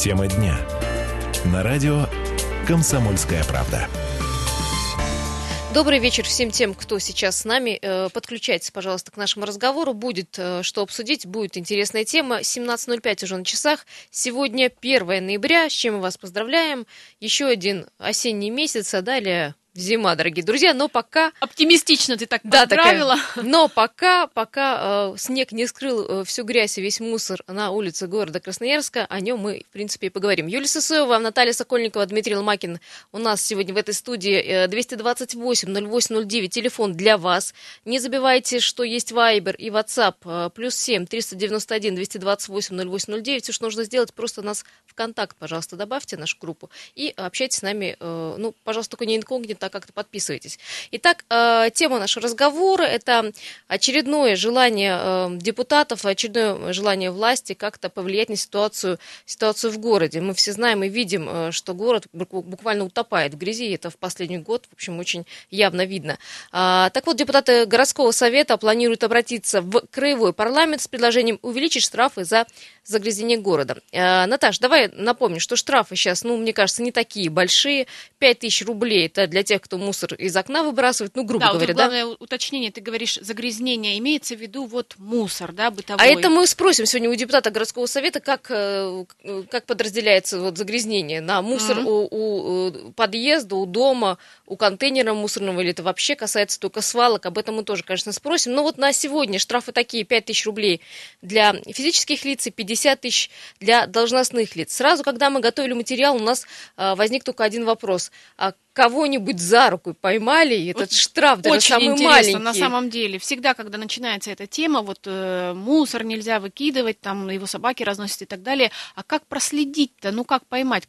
Тема дня. На радио «Комсомольская правда». Добрый вечер всем тем, кто сейчас с нами. Э, подключайтесь, пожалуйста, к нашему разговору. Будет э, что обсудить, будет интересная тема. 17.05 уже на часах. Сегодня 1 ноября, с чем мы вас поздравляем. Еще один осенний месяц, а далее зима, дорогие друзья, но пока... Оптимистично ты так да, поздравила. Такая, но пока, пока э, снег не скрыл э, всю грязь и весь мусор на улице города Красноярска, о нем мы, в принципе, и поговорим. Юлия Сысоева, Наталья Сокольникова, Дмитрий Ломакин у нас сегодня в этой студии. Э, 228-08-09, телефон для вас. Не забывайте, что есть Viber и WhatsApp, э, плюс 7 391 228 0809. Все, что нужно сделать, просто нас в контакт, пожалуйста, добавьте нашу группу и общайтесь с нами, э, ну, пожалуйста, только не инкогнито, а как-то подписывайтесь. Итак, э, тема нашего разговора – это очередное желание э, депутатов, очередное желание власти как-то повлиять на ситуацию, ситуацию в городе. Мы все знаем и видим, э, что город буквально утопает в грязи, и это в последний год, в общем, очень явно видно. А, так вот, депутаты городского совета планируют обратиться в краевой парламент с предложением увеличить штрафы за загрязнение города. Наташ, давай напомню, что штрафы сейчас, ну, мне кажется, не такие большие. 5 тысяч рублей – это для тех, кто мусор из окна выбрасывает, ну, грубо да, говоря, вот главное да? уточнение, ты говоришь загрязнение, имеется в виду вот мусор, да, бытовой. А это мы спросим сегодня у депутата городского совета, как, э, как подразделяется вот загрязнение на мусор mm-hmm. у, у подъезда, у дома, у контейнера мусорного, или это вообще касается только свалок, об этом мы тоже, конечно, спросим. Но вот на сегодня штрафы такие, 5 тысяч рублей для физических лиц и 50 тысяч для должностных лиц. Сразу, когда мы готовили материал, у нас э, возник только один вопрос. А кого-нибудь за руку поймали, и этот штраф даже Очень самый интересно, маленький. на самом деле. Всегда, когда начинается эта тема, вот э, мусор нельзя выкидывать, там его собаки разносят и так далее. А как проследить-то? Ну, как поймать?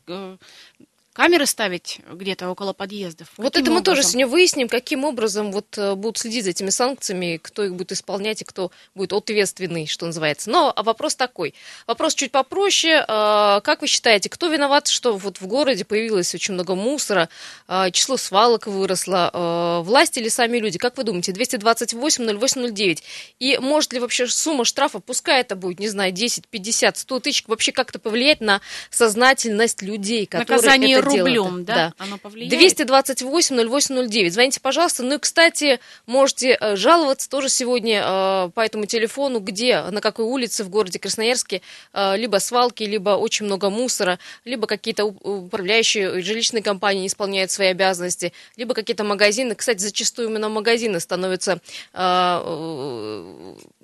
Камеры ставить где-то около подъездов. Вот это мы образом? тоже сегодня выясним, каким образом вот э, будут следить за этими санкциями, кто их будет исполнять и кто будет ответственный, что называется. Но а вопрос такой. Вопрос чуть попроще. А, как вы считаете, кто виноват, что вот в городе появилось очень много мусора, а, число свалок выросло, власти или сами люди? Как вы думаете, 228 08 И может ли вообще сумма штрафа, пускай это будет, не знаю, 10, 50, 100 тысяч, вообще как-то повлиять на сознательность людей, которые Наказание это рублем, да? да? Оно повлияет? 228 08 Звоните, пожалуйста. Ну и, кстати, можете э, жаловаться тоже сегодня э, по этому телефону, где, на какой улице в городе Красноярске э, либо свалки, либо очень много мусора, либо какие-то управляющие жилищные компании не исполняют свои обязанности, либо какие-то магазины. Кстати, зачастую именно магазины становятся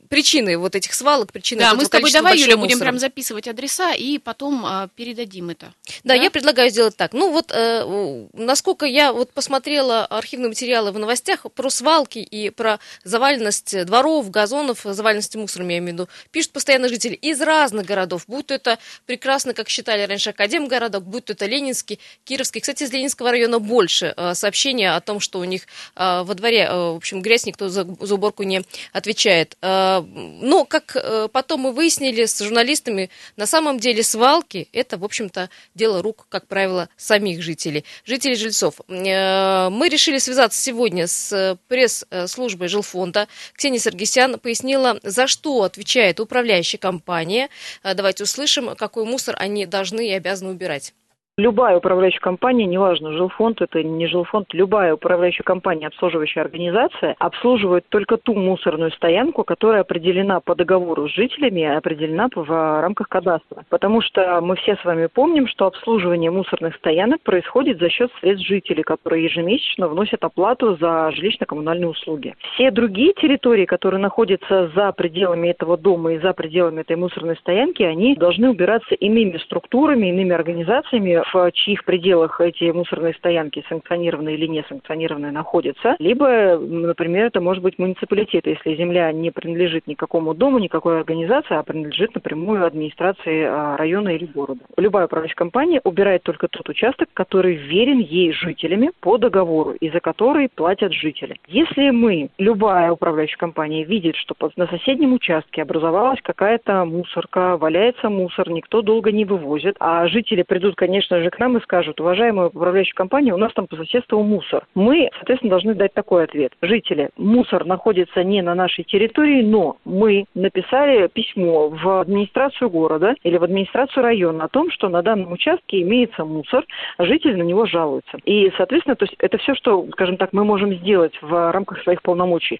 причиной вот этих свалок, причиной Да, мы с тобой давай, Юля, мусора. будем прям записывать адреса и потом а, передадим это. Да, да, я предлагаю сделать так. Ну вот, э, насколько я вот посмотрела архивные материалы в новостях про свалки и про заваленность дворов, газонов, заваленность мусором, я имею в виду, пишут постоянно жители из разных городов, будь то это прекрасно, как считали раньше, Академгородок, будь то это Ленинский, Кировский. Кстати, из Ленинского района больше э, сообщения о том, что у них э, во дворе, э, в общем, грязь, никто за, за уборку не отвечает. Э, но, как э, потом мы выяснили с журналистами, на самом деле свалки – это, в общем-то, дело рук, как правило, самих жителей, жителей жильцов. Э, мы решили связаться сегодня с пресс-службой жилфонда. Ксения Саргисян пояснила, за что отвечает управляющая компания. Э, давайте услышим, какой мусор они должны и обязаны убирать. Любая управляющая компания, неважно, жилфонд это не жилфонд, любая управляющая компания, обслуживающая организация, обслуживает только ту мусорную стоянку, которая определена по договору с жителями и определена в рамках кадастра. Потому что мы все с вами помним, что обслуживание мусорных стоянок происходит за счет средств жителей, которые ежемесячно вносят оплату за жилищно-коммунальные услуги. Все другие территории, которые находятся за пределами этого дома и за пределами этой мусорной стоянки, они должны убираться иными структурами, иными организациями, в чьих пределах эти мусорные стоянки санкционированные или не санкционированные находятся, либо, например, это может быть муниципалитет, если земля не принадлежит никакому дому, никакой организации, а принадлежит напрямую администрации а, района или города. Любая управляющая компания убирает только тот участок, который верен ей жителями по договору и за который платят жители. Если мы, любая управляющая компания, видит, что на соседнем участке образовалась какая-то мусорка, валяется мусор, никто долго не вывозит, а жители придут, конечно же к нам и скажут, уважаемая управляющая компания, у нас там по соседству мусор. Мы, соответственно, должны дать такой ответ. Жители, мусор находится не на нашей территории, но мы написали письмо в администрацию города или в администрацию района о том, что на данном участке имеется мусор, а жители на него жалуются. И, соответственно, то есть это все, что, скажем так, мы можем сделать в рамках своих полномочий.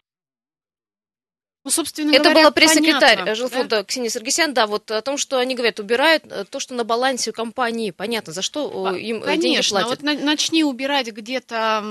Ну, собственно Это говоря, была пресс-секретарь понятно, жилфонда да? Ксения Саргисян, да, вот о том, что они говорят, убирают э, то, что на балансе у компании. Понятно, за что э, им э, деньги Конечно, платят. вот на- начни убирать где-то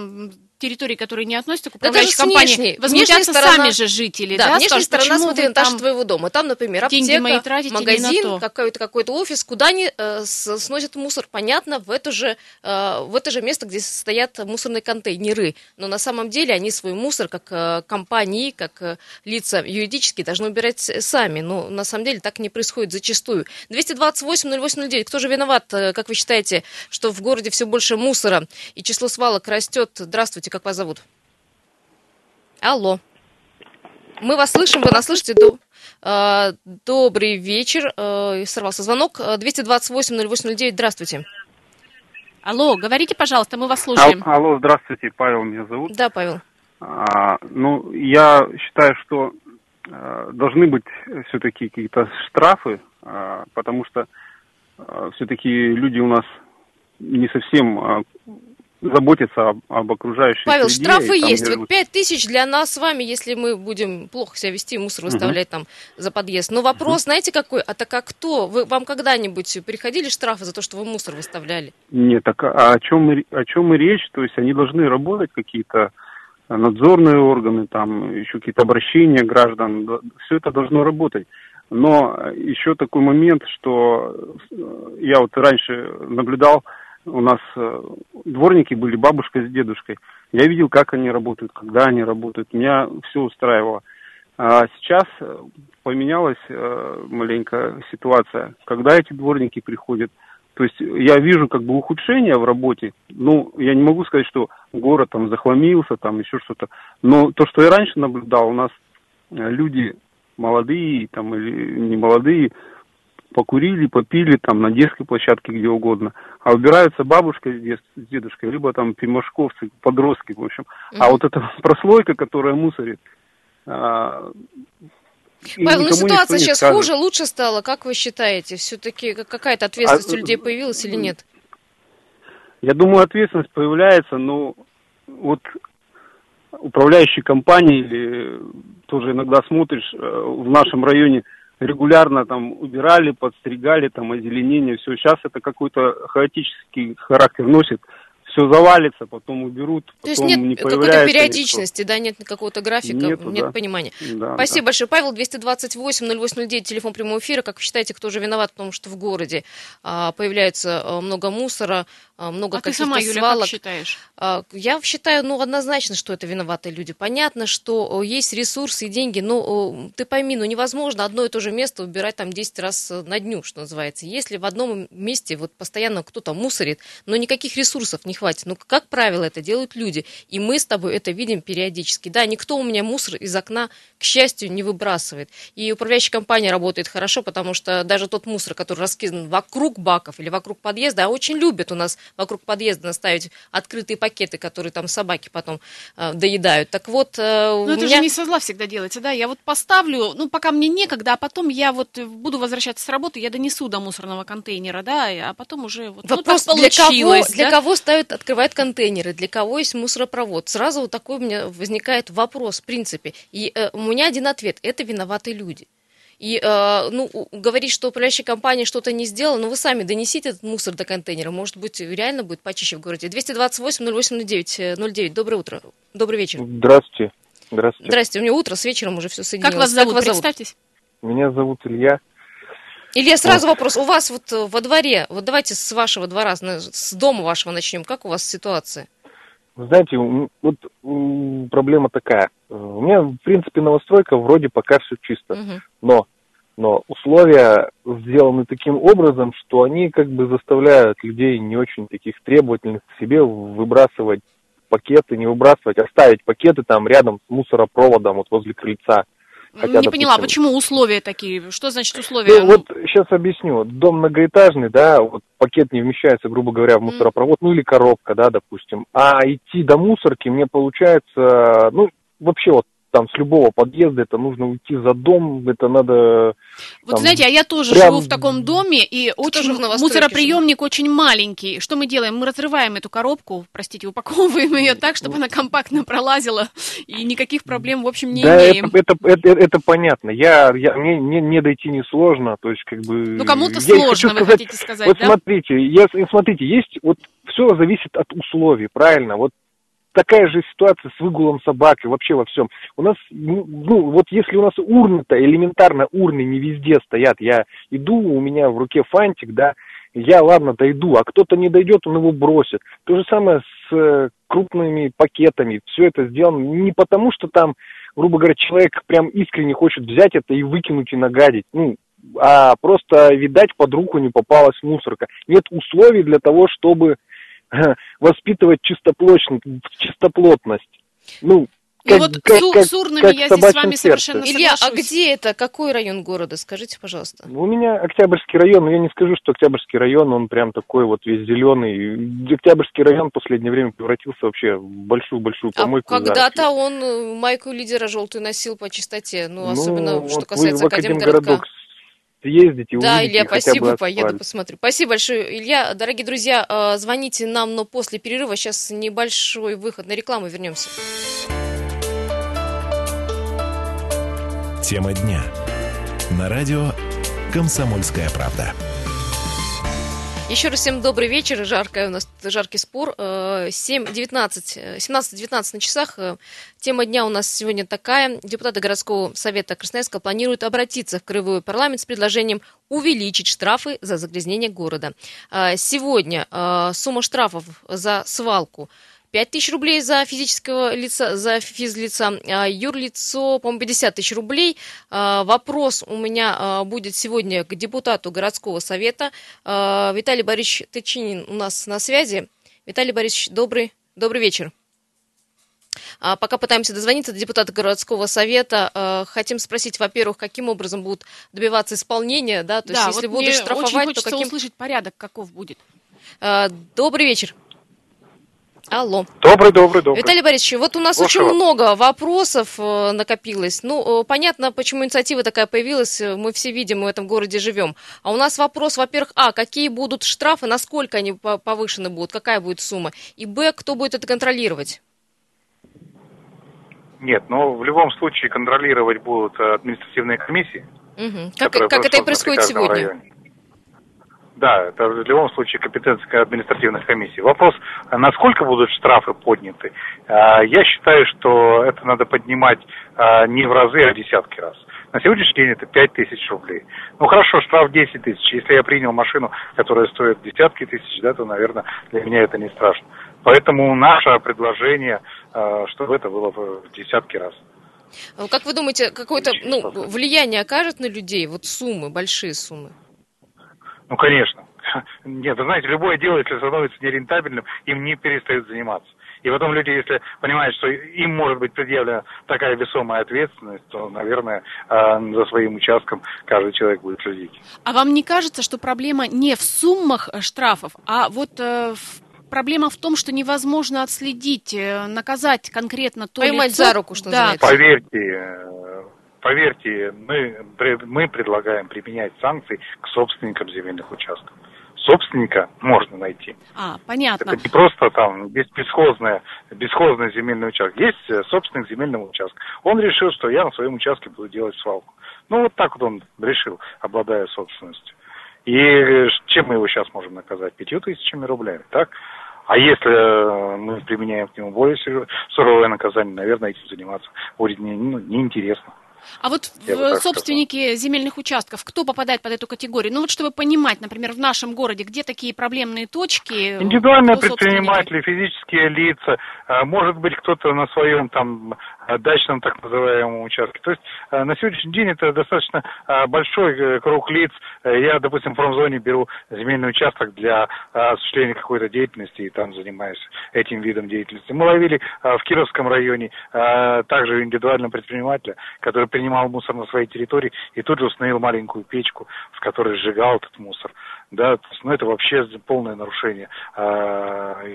территории, которые не относятся к управляющей компании, внешней- возмутятся сторона- сами же жители, Да, да, внешняя скажут, сторона почему смотри вы на этаж там твоего дома. Там, например, аптека, мои магазин, то. какой-то какой-то офис, куда они э, с- сносят мусор. Понятно, в это, же, э, в это же место, где стоят мусорные контейнеры. Но на самом деле они свой мусор, как э, компании, как э, лица юридические, должны убирать сами. Но на самом деле так не происходит зачастую. 228-0809. Кто же виноват, э, как вы считаете, что в городе все больше мусора и число свалок растет? Здравствуйте, как вас зовут? Алло. Мы вас слышим, вы нас слышите? До- э, Добрый вечер. Э, Сорвался звонок. Э, 228-0809. Здравствуйте. Алло, говорите, пожалуйста, мы вас Ал- слушаем. Алло, здравствуйте, Павел меня зовут. Да, Павел. А, ну, я считаю, что а, должны быть все-таки какие-то штрафы, а, потому что все-таки люди у нас не совсем а, заботятся об, об окружающей Павел, среде, штрафы и там есть. живут. Вот 5 тысяч для нас с вами, если мы будем плохо себя вести, мусор выставлять там за подъезд. Но вопрос, знаете какой? А так а кто? Вы, вам когда-нибудь приходили штрафы за то, что вы мусор выставляли? Нет, так а о чем, мы, о чем и речь? То есть они должны работать какие-то надзорные органы, там еще какие-то обращения граждан, все это должно работать. Но еще такой момент, что э, я вот раньше наблюдал, у нас э, дворники были бабушка с дедушкой. Я видел, как они работают, когда они работают. Меня все устраивало. А сейчас э, поменялась э, маленько ситуация. Когда эти дворники приходят, то есть я вижу как бы ухудшение в работе. Ну, я не могу сказать, что город там захламился, там еще что-то. Но то, что я раньше наблюдал, у нас люди молодые там или не молодые, покурили, попили там на детской площадке, где угодно. А убираются бабушка с, дед- с дедушкой, либо там пимашковцы, подростки, в общем. А Мгм. вот эта прослойка, которая мусорит, а, Павел, ну ситуация сейчас скажет. хуже, лучше стала. Как вы считаете? Все-таки какая-то ответственность А, у людей появилась или нет? Я думаю, ответственность появляется, но вот управляющие компании или тоже иногда смотришь, э, в нашем районе регулярно там убирали, подстригали, там озеленение, все. Сейчас это какой-то хаотический характер носит. Все завалится, потом уберут, То есть нет не какой-то периодичности, да, нет какого-то графика, Нету, нет да. понимания. никто. Да, Спасибо да. большое. Павел, 228-0809, телефон прямого эфира. Как вы считаете, кто же виноват, потому что в городе а, появляется а, много мусора, а, много А ты каких-то сама, Юля, свалок? как считаешь? А, Я считаю, ну, однозначно, что это виноватые люди. Понятно, что есть ресурсы и деньги, но ты пойми, ну, невозможно одно и то же место убирать там 10 раз э, на дню, что называется. Если в одном месте вот постоянно кто-то мусорит, но никаких ресурсов не хватит, ну, как правило, это делают люди. И мы с тобой это видим периодически. Да, никто у меня мусор из окна, к счастью, не выбрасывает. И управляющая компания работает хорошо, потому что даже тот мусор, который раскидан вокруг баков или вокруг подъезда, а очень любят у нас вокруг подъезда наставить открытые пакеты, которые там собаки потом э, доедают. Так вот, э, у Ну, это меня... же не со зла всегда делается, да? Я вот поставлю, ну, пока мне некогда, а потом я вот буду возвращаться с работы, я донесу до мусорного контейнера, да, а потом уже вот, ну, Вопрос, так для кого, получилось, для да? кого ставят, открывают контейнеры, для кого есть мусоропровод. Сразу вот такой у меня возникает вопрос, в принципе. И э, у меня один ответ – это виноваты люди. И, э, ну, говорить, что управляющая компания что-то не сделала, ну, вы сами донесите этот мусор до контейнера, может быть, реально будет почище в городе. 228-08-09, 09, доброе утро, добрый вечер. Здравствуйте. Здравствуйте. Здрасте, у меня утро, с вечером уже все соединилось. Как вас зовут? Представьтесь. Меня зовут Илья. Илья, сразу вопрос. У вас вот э, во дворе, вот давайте с вашего двора, с дома вашего начнем. Как у вас ситуация? Вы знаете, вот проблема такая. Э, У меня, в принципе, новостройка вроде пока все чисто. Мгм. Но, но условия сделаны таким образом, что они как бы заставляют людей не очень таких требовательных к себе выбрасывать пакеты, не выбрасывать, оставить пакеты там рядом с мусоропроводом, вот возле крыльца. Хотя, Не допустим, поняла, почему условия такие? Что значит условия? Ну, вот сейчас объясню. Дом многоэтажный, да, вот пакет не вмещается, грубо говоря, в мусоропровод, ну или коробка, да, допустим. А идти до мусорки мне получается, ну, вообще вот там с любого подъезда это нужно уйти за дом, это надо... Вот там знаете, а я тоже прям- живу в таком доме, и очень мусороприемник очень маленький. Что мы делаем? Мы разрываем эту коробку, простите, упаковываем ее так, чтобы она компактно пролазила, и никаких проблем, в общем, не да, имеем. это, это, это, это понятно. Я, я, мне не, не дойти несложно, то есть как бы... Ну, кому-то сложно, вы сказать, хотите сказать, Вот да? смотрите, я, смотрите, есть вот все зависит от условий, правильно? Вот такая же ситуация с выгулом собак и вообще во всем. У нас, ну, ну, вот если у нас урны-то, элементарно урны не везде стоят, я иду, у меня в руке фантик, да, я, ладно, дойду, а кто-то не дойдет, он его бросит. То же самое с э, крупными пакетами. Все это сделано не потому, что там, грубо говоря, человек прям искренне хочет взять это и выкинуть и нагадить. Ну, а просто, видать, под руку не попалась мусорка. Нет условий для того, чтобы воспитывать чистоплотность. чистоплотность. Ну, И вот с, с урнами как я здесь с вами сердце. совершенно Илья, а соглашусь. где это? Какой район города? Скажите, пожалуйста. У меня Октябрьский район, но я не скажу, что Октябрьский район, он прям такой вот весь зеленый. Октябрьский район в последнее время превратился вообще в большую-большую А помойку. и когда-то он майку лидера желтую носил по чистоте, ну, особенно, вот что вы касается в Академгородок. Съездите, Да, увидите Илья, хотя бы спасибо, поеду асфальт. посмотрю. Спасибо большое, Илья. Дорогие друзья, э, звоните нам, но после перерыва. Сейчас небольшой выход на рекламу, вернемся. Тема дня. На радио «Комсомольская правда». Еще раз всем добрый вечер. Жаркий у нас жаркий спор. Э, 7.19, э, 17.19 на часах. Э, Тема дня у нас сегодня такая. Депутаты городского совета Красноярска планируют обратиться в Краевой парламент с предложением увеличить штрафы за загрязнение города. Э, Сегодня э, сумма штрафов за свалку 5 тысяч рублей за физического лица, за физлица, а юрлицо, по-моему, 50 тысяч рублей. А, Вопрос у меня а, будет сегодня к депутату городского совета. Виталий Борисович Тычинин у нас на связи. Виталий Борисович, добрый, добрый вечер. Пока пытаемся дозвониться до депутата городского совета, хотим спросить, во-первых, каким образом будут добиваться исполнения, да, то есть да, если вот будут мне очень штрафовать, то каким... услышать порядок, каков будет. Добрый вечер. Алло. Добрый, добрый, добрый. Виталий Борисович, вот у нас Слушаю очень много вопросов э, накопилось. Ну, э, понятно, почему инициатива такая появилась. э, Мы все видим, мы в этом городе живем. А у нас вопрос, во-первых, а, какие будут штрафы, насколько они по- повышены будут, какая будет сумма? И, б, кто будет это контролировать? Нет, но в любом случае контролировать будут административные комиссии. Мгм. Как, как это и происходит сегодня? районе. Да, это в любом случае компетенция административных комиссий. Вопрос, а насколько будут штрафы подняты? А, Я считаю, что это надо поднимать а, не в разы, а в десятки раз. На сегодняшний день это 5 тысяч рублей. Ну хорошо, штраф 10 тысяч. Если я принял машину, которая стоит десятки тысяч, да, то, наверное, для меня это не страшно. Поэтому наше предложение, чтобы это было в десятки раз. Как вы думаете, какое-то ну, влияние окажет на людей, вот суммы, большие суммы? Ну, конечно. Нет, вы знаете, любое дело, если становится нерентабельным, им не перестают заниматься. И потом люди, если понимают, что им может быть предъявлена такая весомая ответственность, то, наверное, э, за своим участком каждый человек будет следить. А вам не кажется, что проблема не в суммах э, штрафов, а вот э, в- проблема в том, что невозможно отследить, наказать конкретно то Поймать лицо? за руку, что да. называется. Поверьте, поверьте, мы, мы предлагаем применять санкции к собственникам земельных участков. Собственника можно найти. А, понятно. Это не просто там бес- бесхозная, бесхозный земельный участок. Есть э, собственник земельного участка. Он решил, что я на своем участке буду делать свалку. Ну, вот так вот он решил, обладая собственностью. И э, чем мы его сейчас можем наказать? Пятью тысячами рублями, так? А если э, мы применяем к нему более суровое наказание, наверное, этим заниматься будет не, ну, неинтересно. А вот в- собственники земельных участков, кто попадает под эту категорию? Ну вот чтобы понимать, например, в нашем городе, где такие проблемные точки? Индивидуальные предприниматели, физические лица, э, может быть, кто-то на своем там дачном так называемом участке. То есть на сегодняшний день это достаточно большой круг лиц. Я, допустим, в промзоне беру земельный участок для осуществления какой-то деятельности и там занимаюсь этим видом деятельности. Мы ловили в Кировском районе также индивидуального предпринимателя, который принимал мусор на своей территории и тут же установил маленькую печку, в которой сжигал этот мусор да, то есть, ну, это вообще полное нарушение э,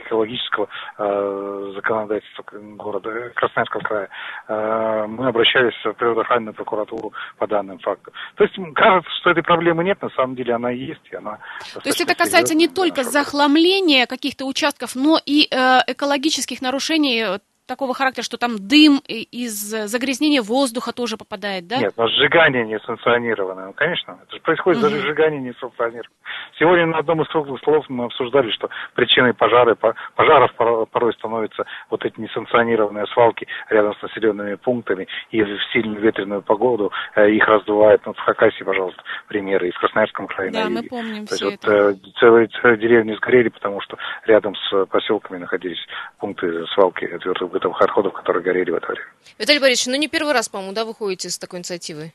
экологического э, законодательства города Красноярского края. Э, мы обращались в природоохранную прокуратуру по данным фактам. То есть кажется, что этой проблемы нет, на самом деле она есть, и она То есть это касается не только захламления каких-то участков, но и э, экологических нарушений такого характера, что там дым из загрязнения воздуха тоже попадает, да? Нет, но сжигание несанкционированное. Ну, конечно, это же происходит угу. даже сжигание несанкционированное. Сегодня на одном из круглых столов мы обсуждали, что причиной пожары, пожаров порой становятся вот эти несанкционированные свалки рядом с населенными пунктами, и в сильную ветреную погоду э, их раздувает. Ну, в Хакасии, пожалуйста, примеры, и в Красноярском крае. Да, мы помним То все есть, это. Вот, э, целые, целые деревни сгорели, потому что рядом с поселками находились пункты свалки твердых бытовых отходов, которые горели в это время. Виталий Борисович, ну не первый раз, по-моему, да, вы ходите с такой инициативой?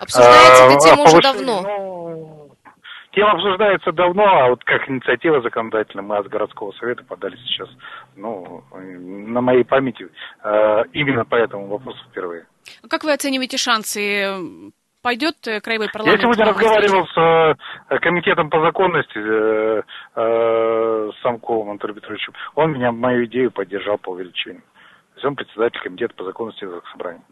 Обсуждается эта тема уже давно. Ну, тема обсуждается давно, а вот как инициатива законодательная мы от городского совета подали сейчас, ну, на моей памяти, э, именно по этому вопросу впервые. Как вы оцениваете шансы пойдет э, краевой парламент? Я сегодня разговаривал с э, комитетом по законности, э, э, с Самковым Антоном Петровичем. Он меня, мою идею поддержал по увеличению. То есть он председатель комитета по законности собрания.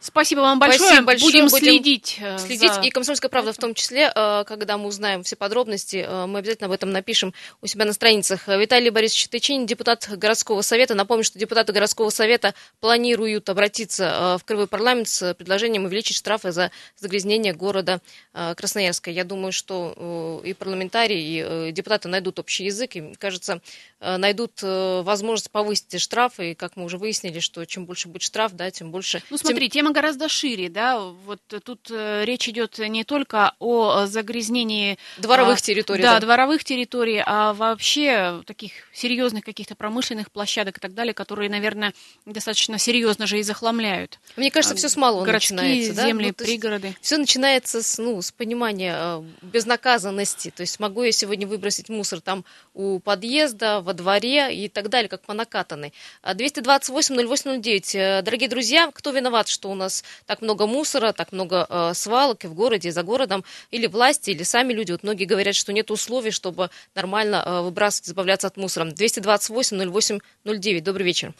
Спасибо вам большое. Спасибо большое. Будем, будем следить. Следить. За... И «Комсомольская правда» в том числе, э, когда мы узнаем все подробности, э, мы обязательно об этом напишем у себя на страницах. Виталий Борисович Тычин, депутат городского совета. Напомню, что депутаты городского совета планируют обратиться э, в Крывой парламент с предложением увеличить штрафы за загрязнение города Красноярска. Я думаю, что и парламентарии, и депутаты найдут общий язык, и, кажется, найдут возможность повысить штрафы. И, как мы уже выяснили, что чем больше будет штраф, да, тем больше... Ну, смотри, тема гораздо шире, да, вот тут э, речь идет не только о загрязнении... Дворовых а, территорий. Да, да, дворовых территорий, а вообще таких серьезных каких-то промышленных площадок и так далее, которые, наверное, достаточно серьезно же и захламляют. Мне кажется, все с малого Городские начинается. Да? земли, ну, пригороды. Все начинается с, ну, с понимания э, безнаказанности. То есть могу я сегодня выбросить мусор там у подъезда, во дворе и так далее, как по накатанной. 228-0809. Э, дорогие друзья, кто виноват, что у нас так много мусора, так много э, свалок и в городе, и за городом, или власти, или сами люди. Вот многие говорят, что нет условий, чтобы нормально э, выбрасывать, избавляться от мусора. 228-08-09. Добрый вечер.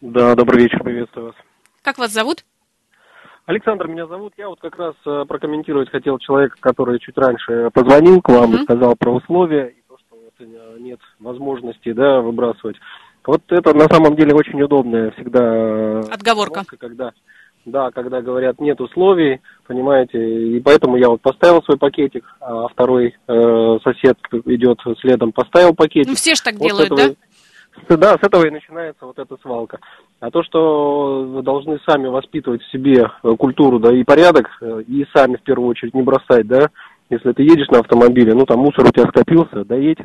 Да, добрый вечер, приветствую вас. Как вас зовут? Александр меня зовут. Я вот как раз э, прокомментировать хотел человека, который чуть раньше позвонил к вам mm-hmm. и сказал про условия нет возможности да, выбрасывать. Вот это на самом деле очень удобная всегда э, отговорка, когда да, когда говорят нет условий, понимаете, и поэтому я вот поставил свой пакетик, а второй э, сосед идет следом, поставил пакетик. Ну все же так вот делают, этого, да? Да, с этого и начинается вот эта свалка. А то, что вы должны сами воспитывать в себе э, культуру, да, и порядок, э, и сами в первую очередь не бросать, да, если ты едешь на автомобиле, ну там мусор у тебя скопился, доедь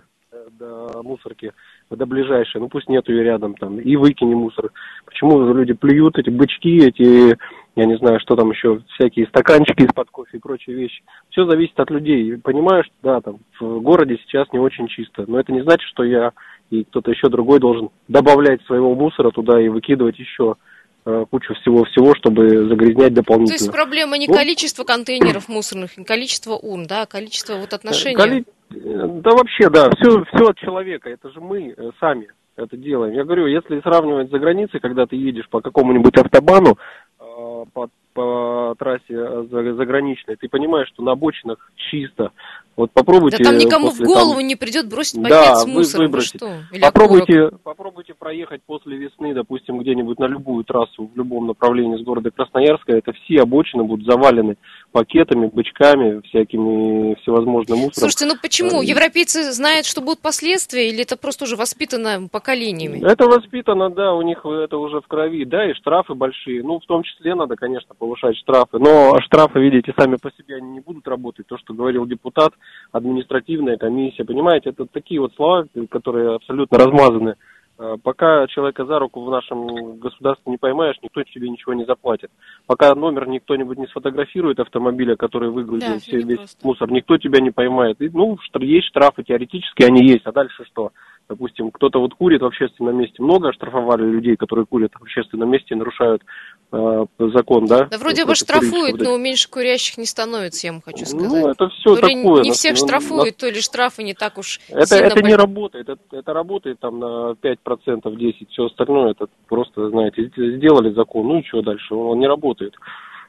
до мусорки, до ближайшей, ну пусть нету ее рядом там, и выкини мусор. Почему люди плюют эти бычки, эти, я не знаю, что там еще, всякие стаканчики из-под кофе и прочие вещи. Все зависит от людей. Понимаю, что да, там в городе сейчас не очень чисто, но это не значит, что я и кто-то еще другой должен добавлять своего мусора туда и выкидывать еще э, кучу всего-всего, чтобы загрязнять дополнительно. То есть проблема не ну, количество контейнеров мусорных, не количество урн, да, а количество вот отношений. Коли... Да вообще, да, все, все от человека, это же мы э, сами это делаем. Я говорю, если сравнивать за границей, когда ты едешь по какому-нибудь автобану, э, по, по трассе э, заграничной, ты понимаешь, что на обочинах чисто. Вот попробуйте... Да там никому после, в голову там... не придет бросить пакет да, с мусором. Вы, что? Или попробуйте, попробуйте проехать после весны, допустим, где-нибудь на любую трассу в любом направлении с города Красноярска. Это все обочины будут завалены пакетами, бычками, всякими всевозможным мусором. Слушайте, ну почему? А, Европейцы знают, что будут последствия, или это просто уже воспитано поколениями? Это воспитано, да, у них это уже в крови, да, и штрафы большие. Ну, в том числе надо, конечно, повышать штрафы. Но штрафы, видите, сами по себе они не будут работать. То, что говорил депутат, административная комиссия, понимаете, это такие вот слова, которые абсолютно размазаны Э, пока человека за руку в нашем государстве не поймаешь, никто тебе ничего не заплатит. Пока номер никто-нибудь не сфотографирует автомобиля, который выгрузил Да, все, весь просто. мусор, никто тебя не поймает. И, ну, есть штрафы, теоретически они есть, а дальше что? Допустим, кто-то вот курит в общественном месте. Много оштрафовали людей, которые курят в общественном месте и нарушают э, закон, да? Да вроде бы штрафуют, но меньше курящих не становится, я вам хочу сказать. Ну, это все то ли такое. не всех штрафуют, то ли штрафы не так уж Это, сильно это не работает, это, это работает там на 5%, 10%, все остальное, это просто, знаете, сделали закон, ну и что дальше, он не работает.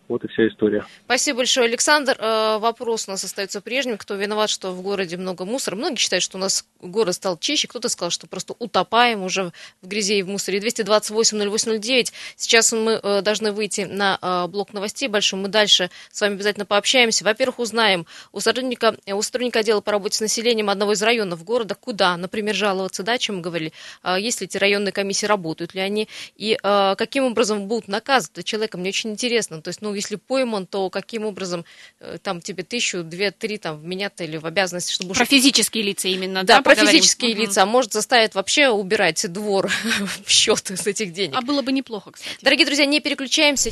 Вот и вся история. Спасибо большое, Александр. Э, Вопрос у нас остается прежним. Кто виноват, что в городе много мусора? Многие считают, что у нас город стал чище. Кто-то сказал, что просто утопаем уже в грязи и в мусоре. 228-0809. Сейчас мы э, должны выйти на э, блок новостей большой. Мы дальше с вами обязательно пообщаемся. Во-первых, узнаем у сотрудника, у сотрудника отдела по работе с населением одного из районов города, куда, например, жаловаться, да, чем мы говорили, А есть ли эти районные комиссии, работают ли они, и каким образом будут наказывать человека. Мне очень интересно. То есть, ну, если пойман, то каким образом э, там тебе тысячу, две, три там вменят или в обязанности, чтобы Про физические лица именно, да, да, про поговорим? физические Мгм. лица, а может заставит вообще убирать двор в счет с этих денег. А было бы неплохо, кстати. Дорогие друзья, не переключаемся.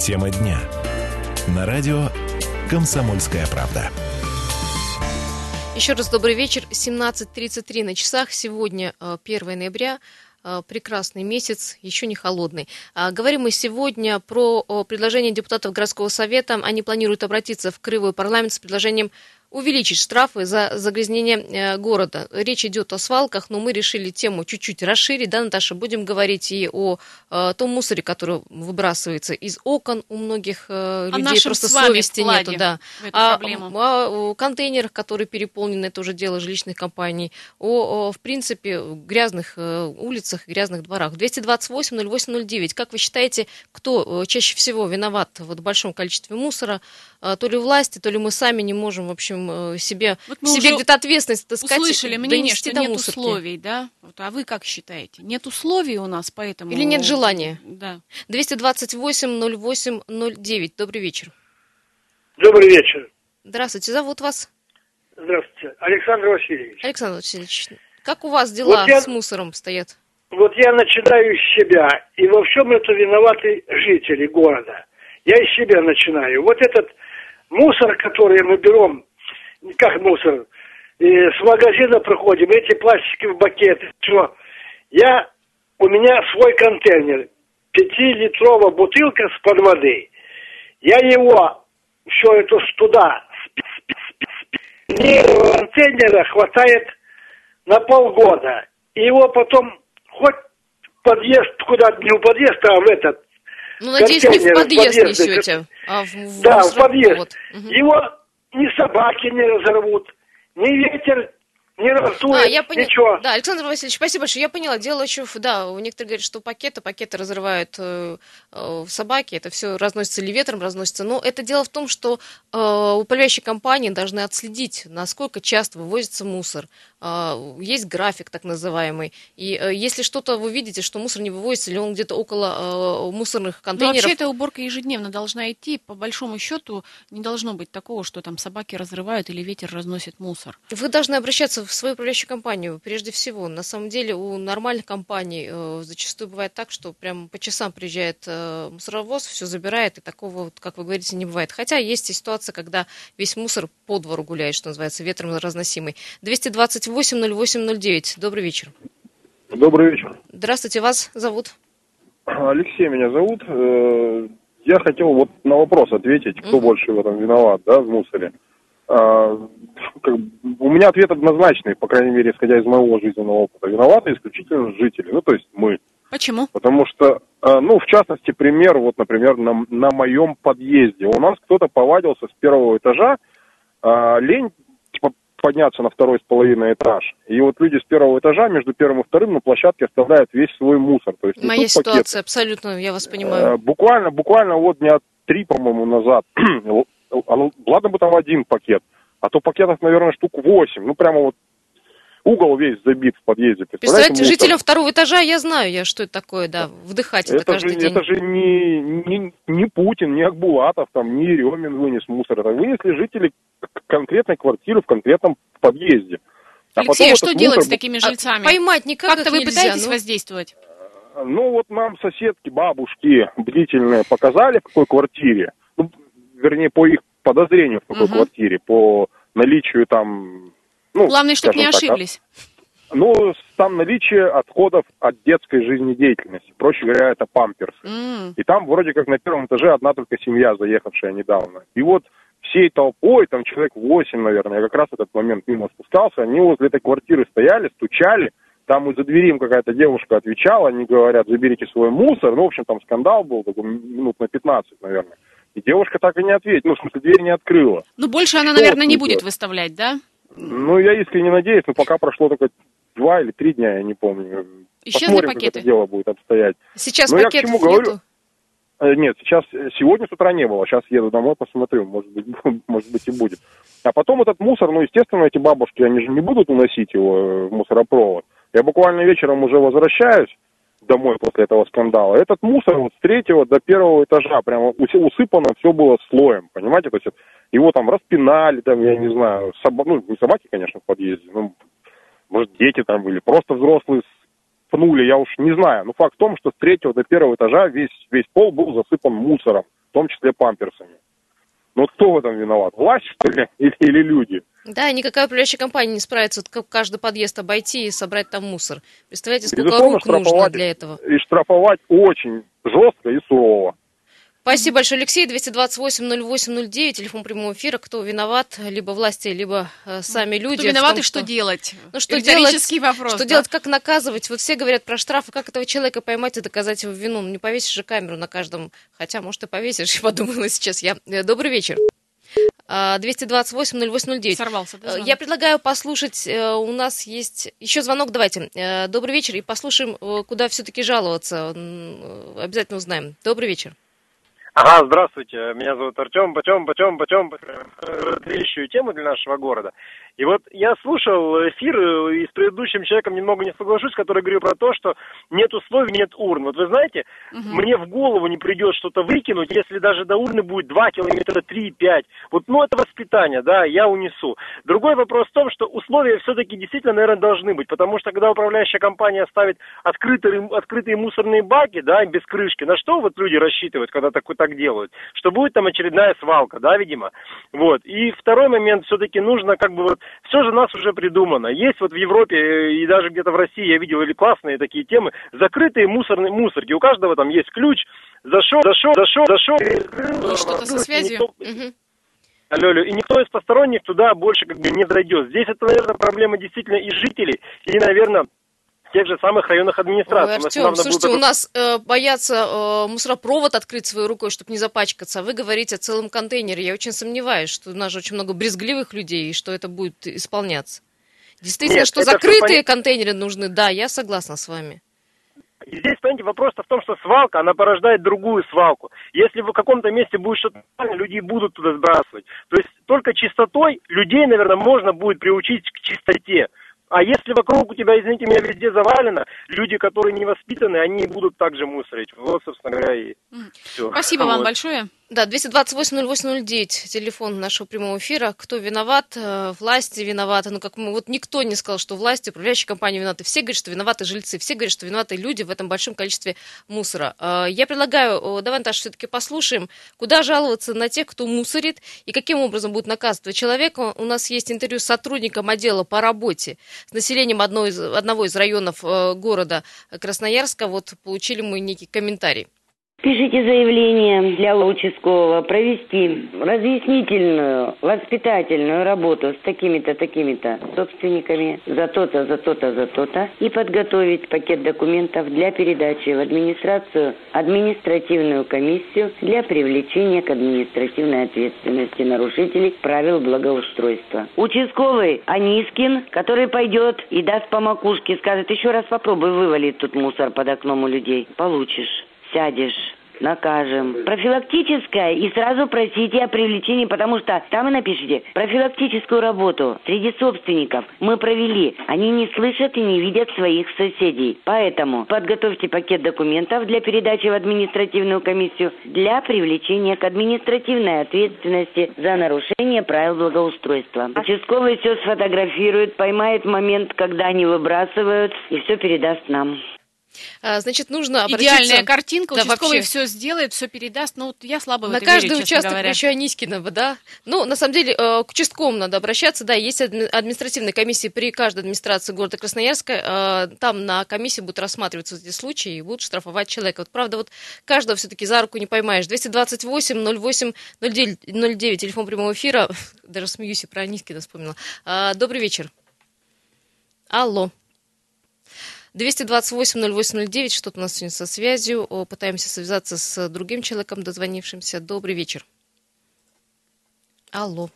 Тема дня. На радио «Комсомольская правда». Еще раз добрый вечер. 17.33 на часах. Сегодня э, 1 ноября. Э, Прекрасный месяц, еще не холодный. А, Говорим мы сегодня про предложение депутатов городского совета. Они планируют обратиться в Крывой парламент с предложением увеличить штрафы за загрязнение э, города. Речь идет о свалках, но мы решили тему чуть-чуть расширить. Да, Наташа, будем говорить и о э, том мусоре, который выбрасывается из окон у многих э, людей. Просто совести нету. Да. в эту А, о, о контейнерах, которые переполнены, это уже дело жилищных компаний, о, о, в принципе, грязных улицах, грязных дворах. 228-08-09. Как вы считаете, кто чаще всего виноват в большом количестве мусора? То ли власти, то ли мы сами не можем, в общем, э, себе, Вот себе где-то ответственность таскать. Услышали мнение, что до нет мусорки. условий, да? Вот, а вы как считаете? Нет условий у нас, поэтому... Или нет желания? Да. 228-08-09. Добрый вечер. Добрый вечер. Здравствуйте, зовут вас? Здравствуйте. Александр Васильевич. Александр Васильевич. Как у вас дела Вот я- с мусором стоят? Вот я начинаю с себя, и во всем это виноваты жители города. Я из себя начинаю. Вот этот мусор, который мы берем, как мусор, и с магазина проходим, эти пластиковые бакеты, все. Я, у меня свой контейнер, пятилитровая бутылка с под воды. Я его, все это туда, мне контейнера хватает на полгода. И его потом хоть подъезд, куда не в подъезд, а в этот, Ну, надеюсь, не в подъезд несете, а в, в да, в подъезд. вот. Его ни собаки не разорвут, ни ветер не раздует, А, я поняла. ничего. Да, Александр Васильевич, спасибо большое. Я поняла. Дело еще, в- да, у некоторых говорят, что пакеты, пакеты разрывают э, э, собаки, это все разносится или ветром разносится. Но это дело в том, что э, управляющие компании должны отследить, насколько часто вывозится мусор. Э, есть график так называемый. И э, если что-то вы видите, что мусор не вывозится, или он где-то около э, мусорных Но контейнеров, вообще эта уборка ежедневно должна идти. По большому счету не должно быть такого, что там собаки разрывают или ветер разносит мусор. Вы должны обращаться в свою управляющую компанию, прежде всего. На самом деле у нормальных компаний э, зачастую бывает так, что прям по часам приезжает мусоровоз, все забирает, и такого, как вы говорите, не бывает. Хотя есть и ситуация, когда весь мусор по двору гуляет, что называется, ветром разносимый. 228-08-09. Добрый вечер. Добрый вечер. Здравствуйте, вас зовут? Алексей меня зовут. Э, Я хотел вот на вопрос ответить, кто Мгм. больше в этом виноват, да, в мусоре. А, как У меня ответ однозначный, по крайней мере, исходя из моего жизненного опыта. Виноваты исключительно жители, ну, то есть мы. Почему? Потому что, э, ну, в частности, пример, вот, например, на, на моем подъезде. У нас кто-то повадился с первого этажа, а, лень, подняться на второй с половиной этаж. И вот люди с первого этажа между первым и вторым на площадке оставляют весь свой мусор. То есть Моя несут пакеты. ситуация, абсолютно, я вас Э, понимаю. Буквально, буквально вот дня три, по-моему, назад. А ну, Ладно бы там один пакет, а то пакетов, наверное, штук восемь. Ну, прямо вот угол весь забит в подъезде. Представляете, жителям второго этажа я знаю, я что это такое, да, вдыхать это, Это каждый же, день. это же не, не, не Путин, не Акбулатов, там, не Еремин вынес мусор. Это вынесли жители конкретной квартиры в конкретном подъезде. А Алексей, а что делать мусор с такими А жильцами? поймать никак Как-то их вы нельзя, пытаетесь ну. воздействовать? Ну, вот нам соседки, бабушки бдительные показали, в какой квартире, ну, вернее, по их подозрению, в какой Мгм. квартире, по наличию там... Ну, Главное, чтобы не так, ошиблись. ну, там наличие отходов от детской жизнедеятельности. Проще говоря, это памперсы. М. И там вроде как на первом этаже одна только семья, заехавшая недавно. И вот всей толпой, там человек 8, наверное, я как раз в этот момент мимо спускался, они возле этой квартиры стояли, стучали, там из-за двери им какая-то девушка отвечала, они говорят, заберите свой мусор. Ну, в общем, там скандал был, такой минут на 15, наверное. И девушка так и не ответила, ну, в смысле, дверь не открыла. Ну, больше она, Что наверное, не будет выставлять, да? Ну, я искренне надеюсь, но пока прошло только два или три дня, я не помню. Исчезли Посмотрим, как пакеты. это дело будет обстоять. Сейчас Ну, я к пакетов чему говорю? нету. Э, Нет, сейчас, э, сегодня с утра не было, сейчас еду домой, посмотрю, может быть, может быть и будет. А потом этот мусор, ну, естественно, эти бабушки, они же не будут уносить его э, в мусоропровод. Я буквально вечером уже возвращаюсь домой после этого скандала. Этот мусор вот с третьего до первого этажа прямо усыпано все было слоем, понимаете? То есть его там распинали, там, я не знаю, соба- ну, не собаки, конечно, в подъезде, ну, может, дети там были, просто взрослые пнули, я уж не знаю. Но факт в том, что с третьего до первого этажа весь, весь пол был засыпан мусором, в том числе памперсами. Ну вот кто в этом виноват? Власть, что ли, или, или люди? Да, никакая управляющая компания не справится, вот как каждый подъезд обойти и собрать там мусор. Представляете, сколько Безусловно, рук нужно для этого? И штрафовать очень жестко и сурово. Спасибо большое, Алексей. 228-08-09, телефон прямого эфира. Кто виноват? Либо власти, либо э, сами люди. Кто виноват том, и что делать? Ну что делать? Вопрос. Что да? делать, как наказывать? Вот все говорят про штрафы, как этого человека поймать и доказать его вину. Ну, не повесишь же камеру на каждом, хотя, может, и повесишь, я подумала сейчас я. Э, Добрый вечер. А, 228-08-09. Сорвался, да, Э, звонок? Я предлагаю послушать, э, у нас есть еще звонок, давайте. Э, Добрый вечер, и послушаем, куда все-таки жаловаться. Обязательно узнаем. Добрый вечер. Ага, здравствуйте. Меня зовут Артем. Почем, почем, почем. Ищу тему для нашего города. И вот я слушал эфир э, и с предыдущим человеком немного не соглашусь, который говорил про то, что нет условий, нет урн. Вот вы знаете, мне в голову не придет что-то выкинуть, если даже до урны будет 2 километра, 3, 5. Вот, ну, это воспитание, да, я унесу. Другой вопрос в том, что условия все-таки действительно, наверное, должны быть, потому что когда управляющая компания ставит открытые, открытые мусорные баки, да, без крышки, на что вот люди рассчитывают, когда так, так делают? Что будет там очередная свалка, да, видимо? Вот. И второй момент, все-таки нужно как бы вот, все же у нас уже придумано. Есть вот в Европе э, и даже где-то в России, я видел, или классные такие темы, закрытые мусорные мусорки. У каждого там есть ключ, зашел, зашел, зашел, зашел. Что-то со связью. Алло, алло. И никто из посторонних туда больше как бы не зайдет. Здесь это, наверное, проблема действительно и жителей, и, наверное, тех же самых районных администраций. Ой, У Артем, слушайте, у такой- нас э, боятся э, мусоропровод открыть своей рукой, чтобы не запачкаться. А вы говорите о целом контейнере. Я очень сомневаюсь, что у нас же очень много брезгливых людей, и что это будет исполняться. Действительно, Нет, что закрытые понятно. контейнеры нужны, да, я согласна с вами. И здесь, понимаете, вопрос-то в том, что свалка, она порождает другую свалку. Если в каком-то месте будет что-то люди будут туда сбрасывать. То есть только чистотой людей, наверное, можно будет приучить к чистоте. А если вокруг у тебя, извините меня, везде завалено, люди, которые не воспитаны, они будут также мусорить. Вот, собственно говоря, и все. Спасибо вам большое. Да, 228-08-09, телефон нашего прямого эфира. Кто виноват? Э, Власти виноваты. Ну, как мы, вот никто не сказал, что власти, управляющие компании виноваты. Все говорят, что виноваты жильцы. Все говорят, что виноваты люди в этом большом количестве мусора. Э, Я предлагаю, давай, Наташа, все-таки послушаем, куда жаловаться на тех, кто мусорит, и каким образом будет наказывать человека. У нас есть интервью с сотрудником отдела по работе с населением одной из, одного из районов э, города Красноярска. Вот получили мы некий комментарий. Пишите заявление для участкового провести разъяснительную, воспитательную работу с такими-то, такими-то собственниками за то-то, за то-то, за то-то и подготовить пакет документов для передачи в администрацию, административную комиссию для привлечения к административной ответственности нарушителей правил благоустройства. Участковый Анискин, который пойдет и даст по макушке, скажет, еще раз попробуй вывалить тут мусор под окном у людей. Получишь сядешь. накажем. Профилактическое и сразу просите о привлечении, потому что там вы напишите профилактическую работу среди собственников мы провели. Они не слышат и не видят своих соседей. Поэтому подготовьте пакет документов для передачи в административную комиссию для привлечения к административной ответственности за нарушение правил благоустройства. Участковый все сфотографирует, поймает момент, когда они выбрасывают и все передаст нам. А, значит, нужно обратиться... Идеальная картинка, Да, участковый вообще. все сделает, все передаст. Ну, вот я слабо На каждый верю, участок, говоря. еще Анискинова, да? Ну, на самом деле, э, к участковым надо обращаться, да, есть адми- административная комиссия при каждой администрации города Красноярска, э, там на комиссии будут рассматриваться эти случаи и будут штрафовать человека. Вот, правда, вот каждого все-таки за руку не поймаешь. 228 08 09, 09, телефон прямого эфира, даже смеюсь и про Анискина вспомнила. А, Добрый вечер. Алло. 228-08-09, что-то у нас сегодня со связью. Пытаемся связаться с другим человеком, дозвонившимся. Добрый вечер. Алло.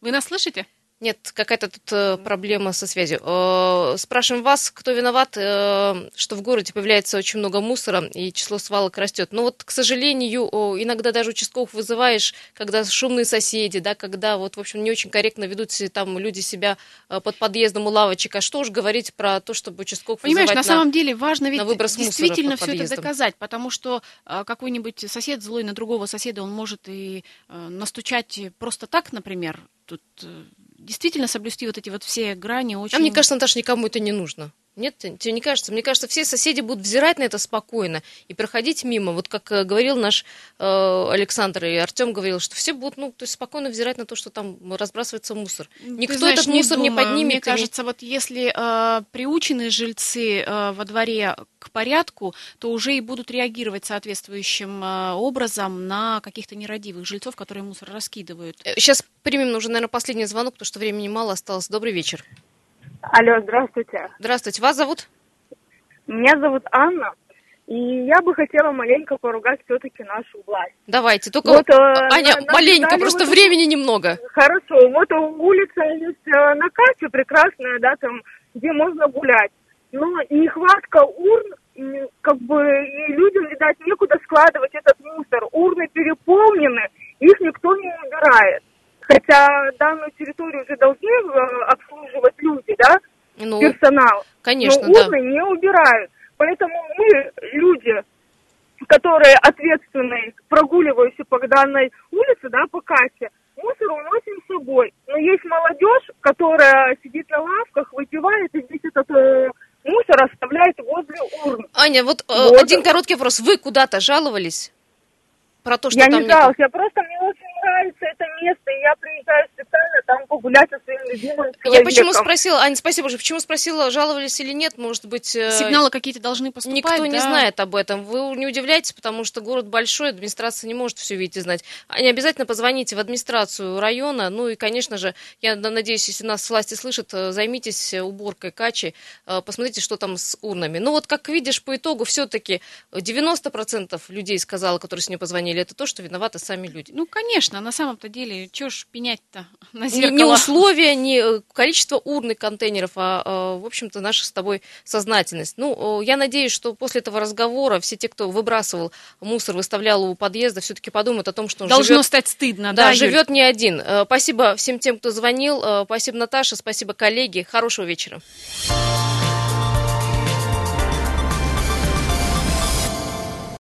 Вы нас слышите? Нет, какая-то тут э, проблема со связью. Э, спрашиваем вас, кто виноват, э, что в городе появляется очень много мусора и число свалок растет. Но вот, к сожалению, иногда даже участковых вызываешь, когда шумные соседи, да, когда вот, в общем, не очень корректно ведут там люди себя под подъездом у лавочек. А что уж говорить про то, чтобы участковых Понимаешь, вызывать на самом деле важно ведь на действительно все это доказать, потому что какой-нибудь сосед злой на другого соседа, он может и настучать просто так, например. Тут действительно соблюсти вот эти вот все грани очень... А мне кажется, Наташа, никому это не нужно. Нет, тебе не кажется? Мне кажется, все соседи будут взирать на это спокойно и проходить мимо. Вот как э, говорил наш э, Александр и Артем говорил, что все будут, ну, то есть спокойно взирать на то, что там разбрасывается мусор. Никто Ты знаешь, этот мусор не, думаю. поднимет. Мне и не- кажется, вот если э, приучены жильцы э, во дворе к порядку, то уже и будут реагировать соответствующим э, образом на каких-то нерадивых жильцов, которые мусор раскидывают. Сейчас примем уже, наверное, последний звонок, потому что времени мало осталось. Добрый вечер. Алло, здравствуйте. Здравствуйте. Вас зовут? Меня зовут Анна, и я бы хотела маленько поругать все-таки нашу власть. Давайте. Только, Вот, э, Аня, на- маленько, просто вот- времени немного. Хорошо, вот улица есть э, на Кате прекрасная, да, там, где можно гулять. Но нехватка урн, как бы, и людям, видать, некуда складывать этот мусор. Урны переполнены, их никто не убирает. Хотя данную территорию уже должны э, обслуживать люди, да, Ну, персонал. конечно, но да. урны не убирают. Поэтому мы, люди, которые ответственные, прогуливающие по данной улице, да, по Кате, мусор уносим с собой. Но есть молодежь, которая сидит на лавках, выпивает и весь этот э, мусор оставляет возле урн. Аня, вот, э, Вот. один короткий вопрос. Вы куда-то жаловались? Про то, что я там не жалуюсь, я просто мне очень нравится это место, и я приезжаю специально там погулять со своим любимым человеком. Я почему спросила, Аня, спасибо уже, почему спросила, жаловались или нет, может быть... э, Сигналы какие-то должны поступать, Никто не да? знает об этом. Вы не удивляйтесь, потому что город большой, администрация не может все видеть и знать. Аня, обязательно позвоните в администрацию района. Ну и, конечно же, я на- надеюсь, если нас власти слышат, э, займитесь э, уборкой Качи, посмотрите, что там с урнами. Ну вот, как видишь, по итогу все-таки 90% людей сказала, которые с ней позвонили, это то, что виноваты сами люди. Ну, конечно, на самом-то деле, чё ж пенять-то на Не, зеркало? не условия, не э, количество урн и контейнеров, а, э, в общем-то, наша с тобой сознательность. Ну, я надеюсь, что после этого разговора все те, кто выбрасывал мусор, выставлял у подъезда, все-таки подумают о том, что он Должно живет... стать стыдно, Да, да, Юль? живет не один. Э, Спасибо всем тем, кто звонил. Э, Спасибо, Наташа. Спасибо, коллеги. Хорошего вечера.